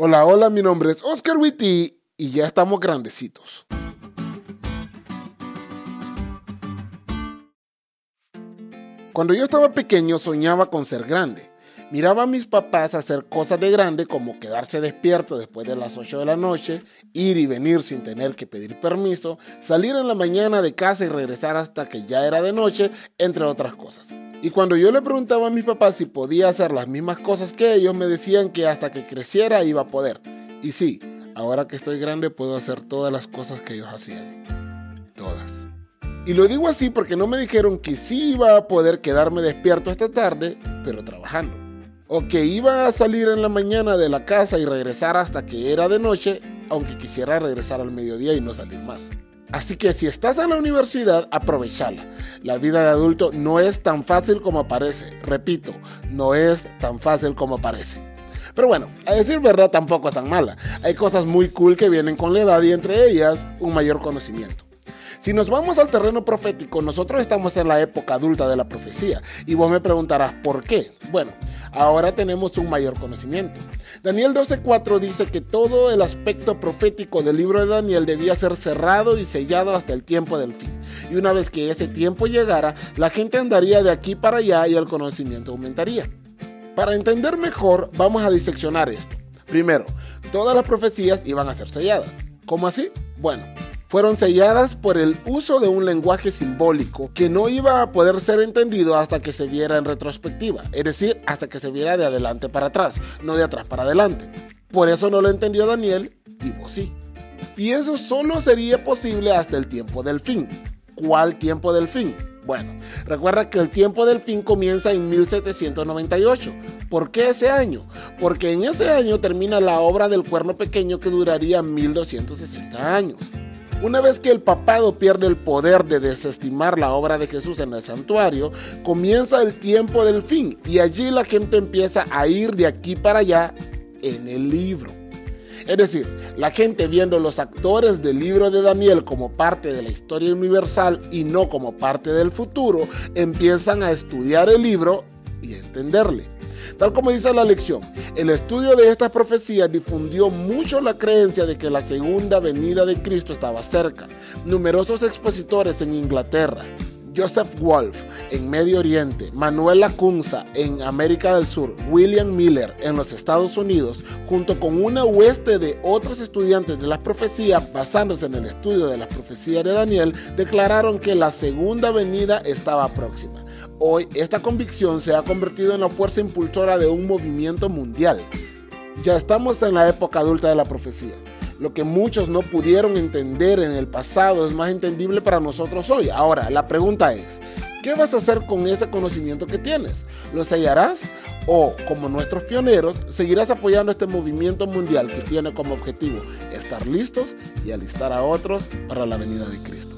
Hola, hola, mi nombre es Oscar Witty y ya estamos grandecitos. Cuando yo estaba pequeño soñaba con ser grande. Miraba a mis papás hacer cosas de grande como quedarse despierto después de las 8 de la noche, ir y venir sin tener que pedir permiso, salir en la mañana de casa y regresar hasta que ya era de noche, entre otras cosas. Y cuando yo le preguntaba a mis papás si podía hacer las mismas cosas que ellos, me decían que hasta que creciera iba a poder. Y sí, ahora que estoy grande puedo hacer todas las cosas que ellos hacían. Todas. Y lo digo así porque no me dijeron que sí iba a poder quedarme despierto esta tarde, pero trabajando. O que iba a salir en la mañana de la casa y regresar hasta que era de noche, aunque quisiera regresar al mediodía y no salir más. Así que si estás en la universidad, aprovechala. La vida de adulto no es tan fácil como parece. Repito, no es tan fácil como parece. Pero bueno, a decir verdad tampoco es tan mala. Hay cosas muy cool que vienen con la edad y entre ellas un mayor conocimiento. Si nos vamos al terreno profético, nosotros estamos en la época adulta de la profecía. Y vos me preguntarás, ¿por qué? Bueno, ahora tenemos un mayor conocimiento. Daniel 12:4 dice que todo el aspecto profético del libro de Daniel debía ser cerrado y sellado hasta el tiempo del fin. Y una vez que ese tiempo llegara, la gente andaría de aquí para allá y el conocimiento aumentaría. Para entender mejor, vamos a diseccionar esto. Primero, todas las profecías iban a ser selladas. ¿Cómo así? Bueno, fueron selladas por el uso de un lenguaje simbólico que no iba a poder ser entendido hasta que se viera en retrospectiva, es decir, hasta que se viera de adelante para atrás, no de atrás para adelante. Por eso no lo entendió Daniel y vos sí. Y eso solo sería posible hasta el tiempo del fin. ¿Cuál tiempo del fin? Bueno, recuerda que el tiempo del fin comienza en 1798. ¿Por qué ese año? Porque en ese año termina la obra del cuerno pequeño que duraría 1260 años. Una vez que el papado pierde el poder de desestimar la obra de Jesús en el santuario, comienza el tiempo del fin y allí la gente empieza a ir de aquí para allá en el libro. Es decir, la gente viendo los actores del libro de Daniel como parte de la historia universal y no como parte del futuro, empiezan a estudiar el libro y a entenderle. Tal como dice la lección, el estudio de estas profecías difundió mucho la creencia de que la segunda venida de Cristo estaba cerca. Numerosos expositores en Inglaterra, Joseph Wolf en Medio Oriente, Manuel Lacunza en América del Sur, William Miller en los Estados Unidos, junto con una hueste de otros estudiantes de las profecías basándose en el estudio de las profecías de Daniel, declararon que la segunda venida estaba próxima. Hoy esta convicción se ha convertido en la fuerza impulsora de un movimiento mundial. Ya estamos en la época adulta de la profecía. Lo que muchos no pudieron entender en el pasado es más entendible para nosotros hoy. Ahora, la pregunta es, ¿qué vas a hacer con ese conocimiento que tienes? ¿Lo sellarás? ¿O, como nuestros pioneros, seguirás apoyando este movimiento mundial que tiene como objetivo estar listos y alistar a otros para la venida de Cristo?